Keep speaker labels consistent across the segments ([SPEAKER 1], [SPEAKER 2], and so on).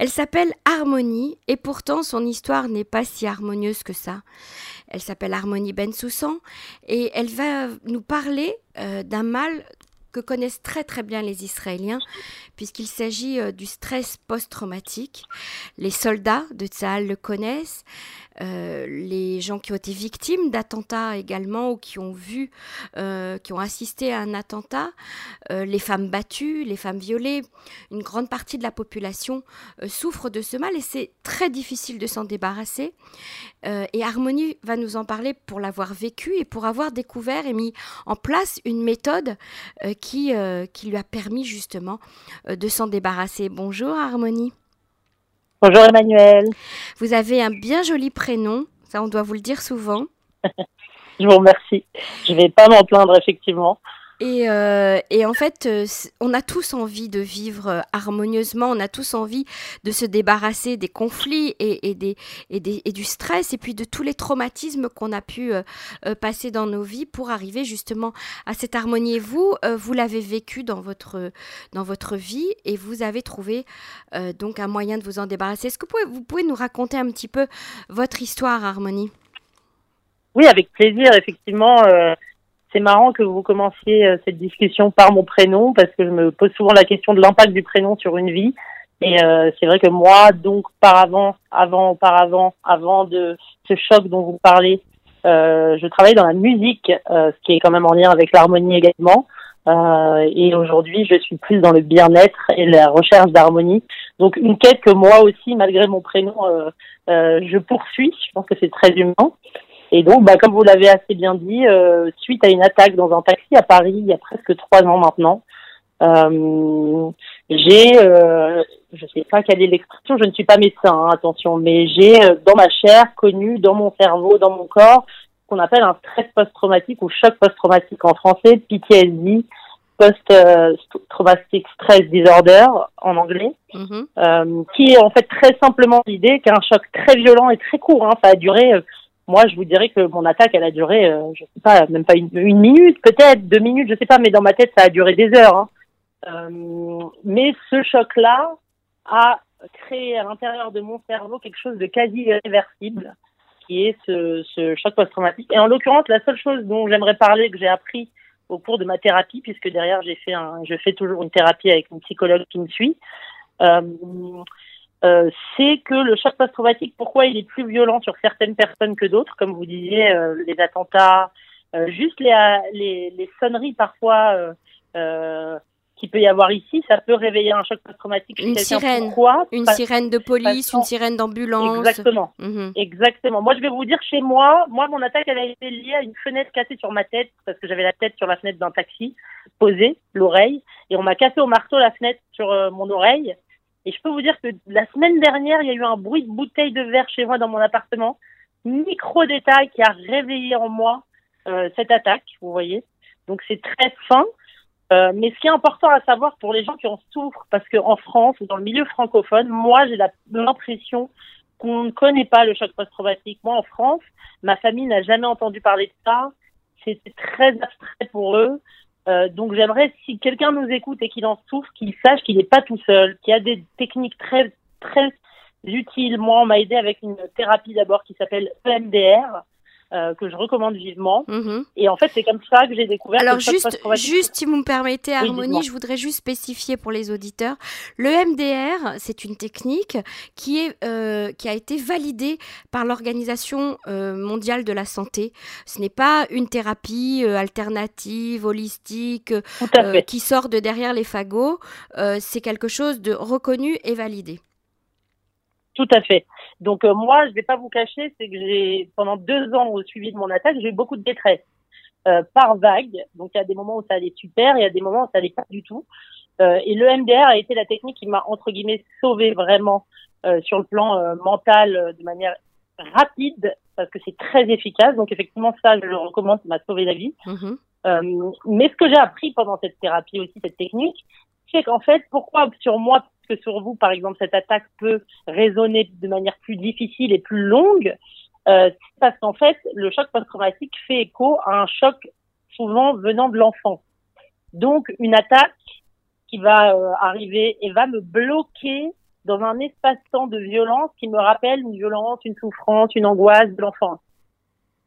[SPEAKER 1] Elle s'appelle Harmonie et pourtant son histoire n'est pas si harmonieuse que ça. Elle s'appelle Harmonie Bensoussan et elle va nous parler euh, d'un mal que connaissent très très bien les Israéliens, puisqu'il s'agit euh, du stress post-traumatique. Les soldats de Tsahal le connaissent, euh, les gens qui ont été victimes d'attentats également ou qui ont vu, euh, qui ont assisté à un attentat, les femmes battues, les femmes violées, une grande partie de la population souffre de ce mal et c'est très difficile de s'en débarrasser. et Harmonie va nous en parler pour l'avoir vécu et pour avoir découvert et mis en place une méthode qui, qui lui a permis justement euh, de s'en débarrasser. Bonjour Harmonie.
[SPEAKER 2] Bonjour Emmanuel.
[SPEAKER 1] Vous avez un bien joli prénom, ça on doit vous le dire souvent.
[SPEAKER 2] Je vous remercie. Je ne vais pas m'en plaindre effectivement.
[SPEAKER 1] Et, euh, et, en fait, euh, on a tous envie de vivre euh, harmonieusement, on a tous envie de se débarrasser des conflits et, et, des, et, du stress et puis de tous les traumatismes qu'on a pu passer dans nos vies pour arriver justement à cette harmonie. Et vous, vous l'avez vécu dans votre, dans votre vie et vous avez trouvé donc un moyen de vous en débarrasser. Est-ce que vous pouvez nous raconter un petit peu votre histoire, Harmonie?
[SPEAKER 2] Oui, avec plaisir, effectivement c'est marrant que vous commenciez euh, cette discussion par mon prénom parce que je me pose souvent la question de l'impact du prénom sur une vie. Et euh, c'est vrai que moi, donc, par avant, avant, auparavant, avant de ce choc dont vous parlez, euh, je travaille dans la musique, euh, ce qui est quand même en lien avec l'harmonie également. Euh, et aujourd'hui, je suis plus dans le bien-être et la recherche d'harmonie. Donc, une quête que moi aussi, malgré mon prénom, je poursuis. Je pense que c'est très humain. Et donc, bah, comme vous l'avez assez bien dit, euh, suite à une attaque dans un taxi à Paris il y a presque trois ans maintenant, euh, j'ai, euh, je sais pas quelle est l'expression, je ne suis pas médecin, hein, attention, mais j'ai euh, dans ma chair connu, dans mon cerveau, dans mon corps, ce qu'on appelle un stress post-traumatique ou choc post-traumatique en français, PTSD, post-traumatic stress disorder en anglais, mm-hmm. euh, qui est en fait très simplement l'idée qu'un choc très violent et très court, hein, ça a duré euh, moi, je vous dirais que mon attaque, elle a duré, euh, je sais pas, même pas une, minute, peut-être deux minutes, je sais pas, mais dans ma tête, ça a duré des heures. Hein. Euh, mais ce choc-là a créé à l'intérieur de mon cerveau quelque chose de quasi irréversible, qui est ce, choc post-traumatique. Et en l'occurrence, la seule chose dont j'aimerais parler, que j'ai appris au cours de ma thérapie, puisque derrière j'ai fait je fais toujours une thérapie avec une psychologue qui me suit. Euh, euh, c'est que le choc post-traumatique, pourquoi il est plus violent sur certaines personnes que d'autres, comme vous disiez, euh, les attentats, euh, juste les, les, les, sonneries parfois qu'il peut y avoir ici, ça peut réveiller un choc post-traumatique.
[SPEAKER 1] Une sirène, pourquoi? Une sirène de police, une sirène d'ambulance.
[SPEAKER 2] Exactement, mhm. exactement. Moi, je vais vous dire chez moi, moi, mon attaque, elle a été liée à une fenêtre cassée sur ma tête parce que j'avais la tête sur la fenêtre d'un taxi, posée, l'oreille, et on m'a cassé au marteau la fenêtre sur mon oreille. Et je peux vous dire que la semaine dernière, il y a eu un bruit de bouteille de verre chez moi dans mon appartement. Micro détail qui a réveillé en moi euh, cette attaque, vous voyez. Donc c'est très fin. Euh, mais ce qui est important à savoir pour les gens qui en souffrent, parce qu'en France, dans le milieu francophone, moi j'ai l'impression qu'on ne connaît pas le choc post-traumatique. Moi en France, ma famille n'a jamais entendu parler de ça. C'était très abstrait pour eux. Euh, donc j'aimerais, si quelqu'un nous écoute et qu'il en souffre, qu'il sache qu'il n'est pas tout seul, qu'il y a des techniques très très utiles. Moi, on m'a aidé avec une thérapie d'abord qui s'appelle EMDR, euh, que je recommande vivement. Mhm. Et en fait, c'est comme ça que j'ai découvert.
[SPEAKER 1] Alors juste, juste si vous me permettez, Harmonie, je voudrais juste spécifier pour les auditeurs. Le MDR, c'est une technique qui est euh, qui a été validée par l'Organisation euh, mondiale de la santé. Ce n'est pas une thérapie alternative, holistique, qui sort de derrière les fagots. c'est quelque chose de reconnu et validé.
[SPEAKER 2] Tout à fait. Donc euh, moi, je vais pas vous cacher, c'est que j'ai pendant deux ans au suivi de mon attaque, j'ai eu beaucoup de détresse euh, par vague. Donc il y a des moments où ça allait super, il y a des moments où ça allait pas du tout. Euh, et le MDR a été la technique qui m'a entre guillemets sauvé vraiment euh, sur le plan euh, mental de manière rapide parce que c'est très efficace. Donc effectivement ça, je le recommande, ça m'a sauvé la vie. Mm-hmm. mais ce que j'ai appris pendant cette thérapie aussi, cette technique, c'est qu'en fait, pourquoi sur moi sur vous, par exemple, cette attaque peut résonner de manière plus difficile et plus longue, euh, parce qu'en fait, le choc post-traumatique fait écho à un choc souvent venant de l'enfant. Donc, une attaque qui va euh, arriver et va me bloquer dans un espace-temps de violence qui me rappelle une violence, une souffrance, une angoisse de l'enfance.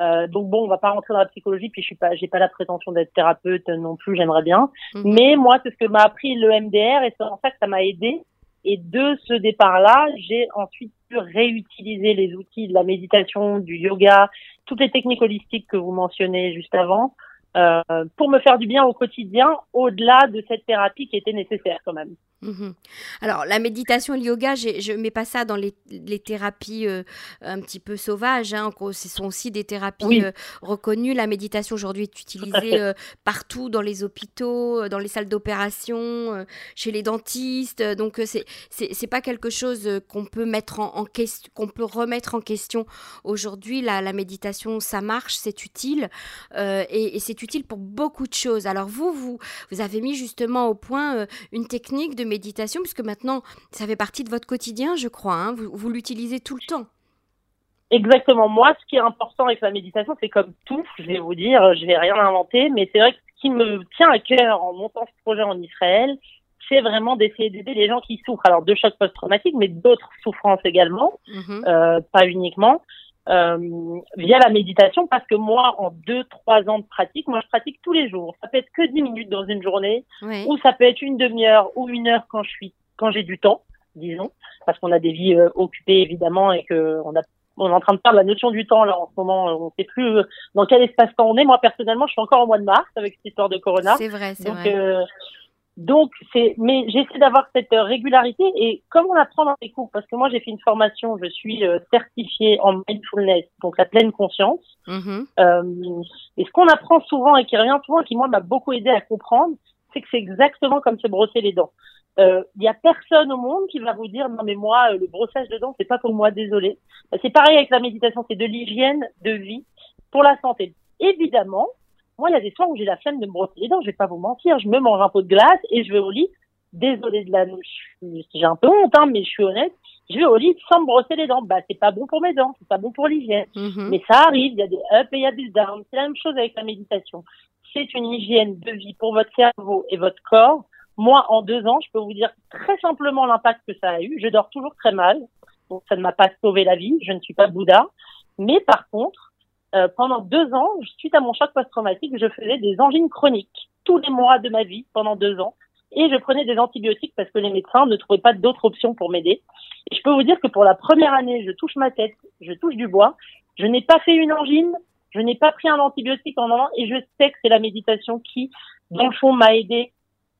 [SPEAKER 2] Euh, donc bon, on va pas rentrer dans la psychologie, puis je suis pas, j'ai pas la prétention d'être thérapeute non plus, j'aimerais bien. Mhm. Mais moi, c'est ce que m'a appris le MDR et c'est en fait ça m'a aidé. Et de ce départ-là, j'ai ensuite pu réutiliser les outils de la méditation, du yoga, toutes les techniques holistiques que vous mentionnez juste avant, euh, pour me faire du bien au quotidien, au-delà de cette thérapie qui était nécessaire quand même.
[SPEAKER 1] Mhm. Alors, la méditation et le yoga, je ne mets pas ça dans les, thérapies euh, un petit peu sauvages. Hein. Ce sont aussi des thérapies euh, reconnues. La méditation aujourd'hui est utilisée euh, partout, dans les hôpitaux, dans les salles d'opération, chez les dentistes. Donc, c'est n'est pas quelque chose qu'on peut, mettre en, question, qu'on peut remettre en question aujourd'hui. La, la, méditation, ça marche, c'est utile. et, et c'est utile pour beaucoup de choses. Alors, vous, vous, vous avez mis justement au point une technique de méditation, puisque maintenant, ça fait partie de votre quotidien, je crois. Hein. Vous, l'utilisez tout le temps.
[SPEAKER 2] Exactement. Moi, ce qui est important avec la méditation, c'est comme tout, je vais vous dire, je vais rien inventer, mais c'est vrai que ce qui me tient à cœur en montant ce projet en Israël, c'est vraiment d'essayer d'aider les gens qui souffrent, alors de chocs post-traumatiques, mais d'autres souffrances également, mhm. euh, pas uniquement, euh, via la méditation, parce que moi, en deux, trois ans de pratique, moi, je pratique tous les jours. Ça peut être que dix minutes dans une journée, ou ça peut être une demi-heure ou une heure quand je suis, quand j'ai du temps, disons, parce qu'on a des vies euh, occupées évidemment et que on a on est en train de perdre la notion du temps là en ce moment. On ne sait plus euh, dans quel espace-temps on est. Moi personnellement, je suis encore au mois de mars avec cette histoire de Corona.
[SPEAKER 1] C'est vrai, c'est vrai.
[SPEAKER 2] Euh, donc, c'est, mais j'essaie d'avoir cette euh, régularité et comme on apprend dans les cours, parce que moi j'ai fait une formation, je suis euh, certifiée en mindfulness, donc la pleine conscience. Mm-hmm. Euh, et ce qu'on apprend souvent et qui revient souvent et qui moi m'a beaucoup aidé à comprendre, c'est que c'est exactement comme se brosser les dents. Il euh, y a personne au monde qui va vous dire non mais moi le brossage de dents c'est pas pour moi, désolé. C'est pareil avec la méditation, c'est de l'hygiène de vie pour la santé. Évidemment, moi, il y a des soirs où j'ai la flemme de me brosser les dents, je vais pas vous mentir. Je me mange un pot de glace et je vais au lit. Désolée de la j'ai un peu honte, hein, mais je suis honnête. Je vais au lit sans me brosser les dents. Bah, c'est pas bon pour mes dents, c'est pas bon pour l'hygiène. Mhm. Mais ça arrive, il y a des ups et il y a des downs. C'est la même chose avec la méditation. C'est une hygiène de vie pour votre cerveau et votre corps. Moi, en deux ans, je peux vous dire très simplement l'impact que ça a eu. Je dors toujours très mal. Donc, ça ne m'a pas sauvé la vie. Je ne suis pas Bouddha. Mais par contre, euh, pendant deux ans, suite à mon choc post-traumatique, je faisais des angines chroniques tous les mois de ma vie pendant deux ans. Et je prenais des antibiotiques parce que les médecins ne trouvaient pas d'autres options pour m'aider. Je peux vous dire que pour la première année, je touche ma tête, je touche du bois. Je n'ai pas fait une angine, je n'ai pas pris un antibiotique un an et je sais que c'est la méditation qui, dans le fond, m'a aidé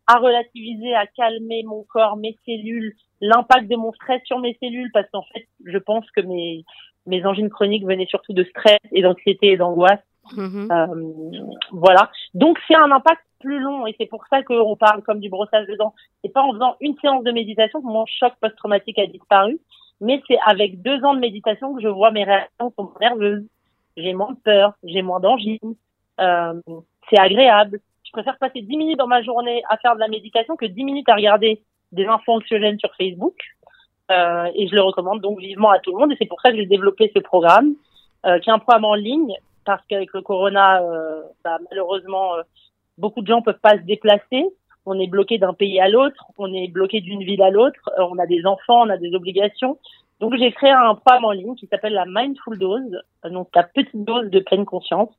[SPEAKER 2] à relativiser, à calmer mon corps, mes cellules, l'impact de mon stress sur mes cellules parce qu'en fait, je pense que mes, mes angines chroniques venaient surtout de stress et d'anxiété et d'angoisse. Mm-hmm. Euh, voilà. Donc c'est un impact plus long et c'est pour ça qu'on parle comme du brossage de dents. C'est pas en faisant une séance de méditation que mon choc post-traumatique a disparu, mais c'est avec deux ans de méditation que je vois mes réactions sont nerveuses. J'ai moins de peur, j'ai moins d'angines. Euh, c'est agréable. Je préfère passer dix minutes dans ma journée à faire de la méditation que dix minutes à regarder des infos anxiogènes sur Facebook. Euh, et je le recommande donc vivement à tout le monde. Et c'est pour ça que j'ai développé ce programme, euh, qui est un programme en ligne, parce qu'avec le corona, euh, bah, malheureusement, euh, beaucoup de gens peuvent pas se déplacer. On est bloqué d'un pays à l'autre, on est bloqué d'une ville à l'autre, euh, on a des enfants, on a des obligations. Donc j'ai créé un programme en ligne qui s'appelle la Mindful Dose, donc la petite dose de pleine conscience.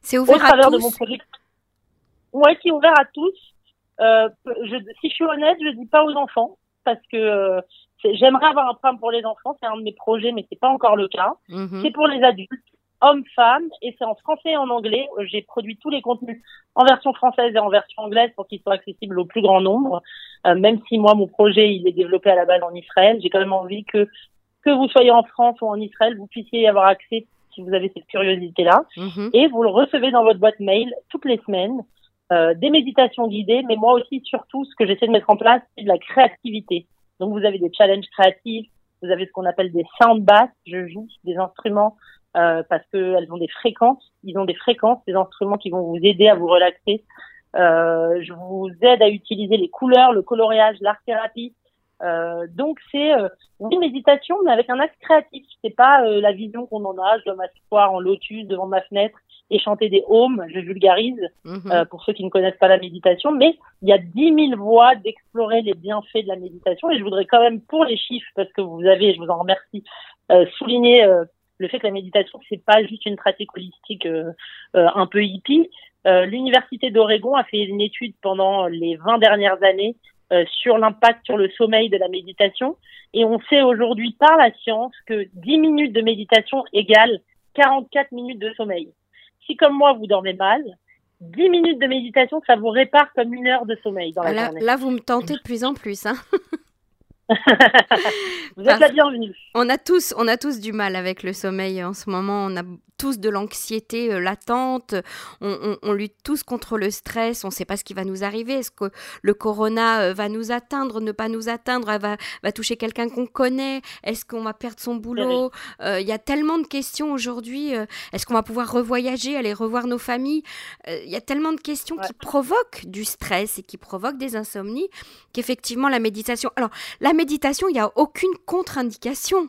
[SPEAKER 1] c'est ouvert à tous. De mon projet.
[SPEAKER 2] Ouais, qui est ouvert à tous. Euh, je, si je suis honnête, je dis pas aux enfants parce que euh, j'aimerais avoir un programme pour les enfants, c'est un de mes projets, mais c'est pas encore le cas. Mhm. C'est pour les adultes, hommes, femmes, et c'est en français et en anglais. J'ai produit tous les contenus en version française et en version anglaise pour qu'ils soient accessibles au plus grand nombre. Euh, même si moi, mon projet, il est développé à la base en Israël, j'ai quand même envie que que vous soyez en France ou en Israël, vous puissiez y avoir accès si vous avez cette curiosité-là. Mhm. Et vous le recevez dans votre boîte mail toutes les semaines. Euh, des méditations guidées, mais moi aussi, surtout, ce que j'essaie de mettre en place, c'est de la créativité. Donc, vous avez des challenges créatifs, vous avez ce qu'on appelle des sound bass. Je joue des instruments euh, parce qu'elles ont des fréquences. Ils ont des fréquences, des instruments qui vont vous aider à vous relaxer. Euh, je vous aide à utiliser les couleurs, le coloriage, l'art thérapie. Euh, donc c'est euh, une méditation, mais avec un acte créatif. C'est pas euh, la vision qu'on en a. Je dois m'asseoir en lotus devant ma fenêtre et chanter des ohms, je vulgarise mhm. pour ceux qui ne connaissent pas la méditation, mais il y a 10 000 voies d'explorer les bienfaits de la méditation et je voudrais quand même pour les chiffres, parce que vous avez, je vous en remercie, souligner le fait que la méditation c'est pas juste une pratique holistique un peu hippie. L'université d'Oregon a fait une étude pendant les 20 dernières années euh, sur l'impact sur le sommeil de la méditation. Et on sait aujourd'hui par la science que 10 minutes de méditation égale 44 minutes de sommeil. Si comme moi vous dormez mal, 10 minutes de méditation, ça vous répare comme une heure de sommeil dans la
[SPEAKER 1] là,
[SPEAKER 2] journée.
[SPEAKER 1] Là, vous me tentez de plus en plus. Hein
[SPEAKER 2] vous êtes la bienvenue.
[SPEAKER 1] On a tous, on a tous du mal avec le sommeil en ce moment. On a tous de l'anxiété euh, latente. On, lutte tous contre le stress. On ne sait pas ce qui va nous arriver. Est-ce que le corona euh, va nous atteindre, ne pas nous atteindre, va, va toucher quelqu'un qu'on connaît? Est-ce qu'on va perdre son boulot? Euh, Il y a tellement de questions aujourd'hui. Est-ce qu'on va pouvoir revoyager, aller revoir nos familles? Il y a tellement de questions qui provoquent du stress et qui provoquent des insomnies qu'effectivement la méditation. Alors la méditation, il n'y a aucune contre-indication.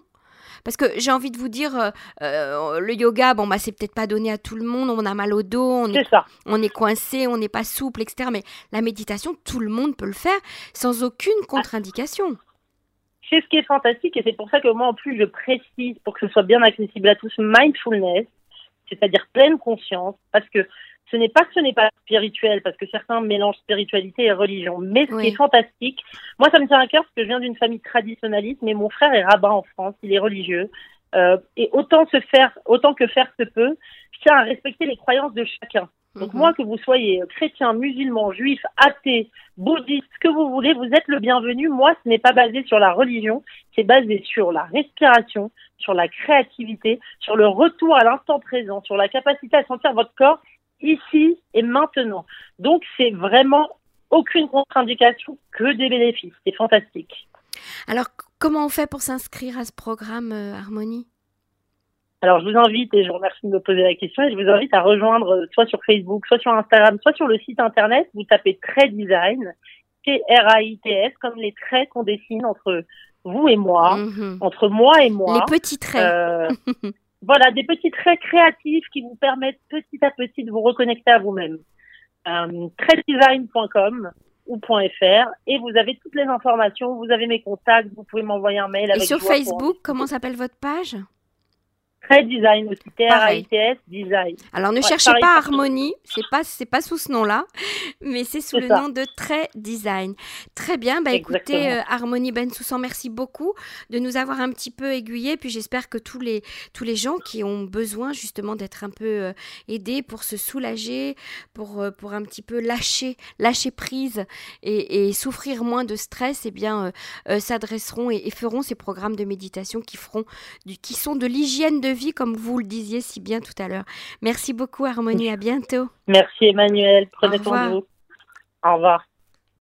[SPEAKER 1] Parce que j'ai envie de vous dire, euh, euh, le yoga, bon, bah, c'est peut-être pas donné à tout le monde, on a mal au dos, on est, on est coincé, on n'est pas souple, etc. Mais la méditation, tout le monde peut le faire sans aucune contre-indication.
[SPEAKER 2] C'est ce qui est fantastique et c'est pour ça que moi, en plus, je précise pour que ce soit bien accessible à tous, mindfulness, c'est-à-dire pleine conscience, parce que ce n'est pas que ce n'est pas spirituel, parce que certains mélangent spiritualité et religion. Mais ce qui est fantastique, moi ça me tient à cœur parce que je viens d'une famille traditionnaliste, mais mon frère est rabbin en France, il est religieux. Euh, et autant se faire, autant que faire se peut, je tiens à respecter les croyances de chacun. Donc mhm. moi, que vous soyez chrétien, musulman, juif, athée, bouddhiste, ce que vous voulez, vous êtes le bienvenu. Moi, ce n'est pas basé sur la religion, c'est basé sur la respiration, sur la créativité, sur le retour à l'instant présent, sur la capacité à sentir votre corps ici et maintenant. Donc c'est vraiment aucune contre-indication, que des bénéfices. C'est fantastique.
[SPEAKER 1] Alors comment on fait pour s'inscrire à ce programme euh, Harmonie?
[SPEAKER 2] Alors, je vous invite, et je vous remercie de me poser la question, et je vous invite à rejoindre euh, soit sur Facebook, soit sur Instagram, soit sur le site internet. Vous tapez Trait Design, T-R-A-I-T-S, comme les traits qu'on dessine entre vous et moi, mhm. entre moi et moi.
[SPEAKER 1] Les petits traits. Euh,
[SPEAKER 2] voilà, des petits traits créatifs qui vous permettent petit à petit de vous reconnecter à vous-même. Euh, traitdesign.com ou .fr et vous avez toutes les informations, vous avez mes contacts, vous pouvez m'envoyer un mail. Avec
[SPEAKER 1] et sur Facebook, comment s'appelle votre page?
[SPEAKER 2] Très design aussi, T-R-A-I-T-S, design.
[SPEAKER 1] Alors ne cherchez pas Harmonie, c'est pas c'est pas sous ce nom-là, mais c'est sous le nom de Très Design. Très bien, bah écoutez euh, Harmonie Ben Soussan, merci beaucoup de nous avoir un petit peu aiguillés, puis j'espère que tous les tous les gens qui ont besoin justement d'être un peu euh, aidés pour se soulager, pour euh, pour un petit peu lâcher lâcher prise et, et souffrir moins de stress, eh bien s'adresseront et, et, feront ces programmes de méditation qui feront du, qui sont de l'hygiène de vie, comme vous le disiez si bien tout à l'heure. Merci beaucoup, Harmonie. À bientôt.
[SPEAKER 2] Merci, Emmanuel. Prenez soin de vous. Au revoir.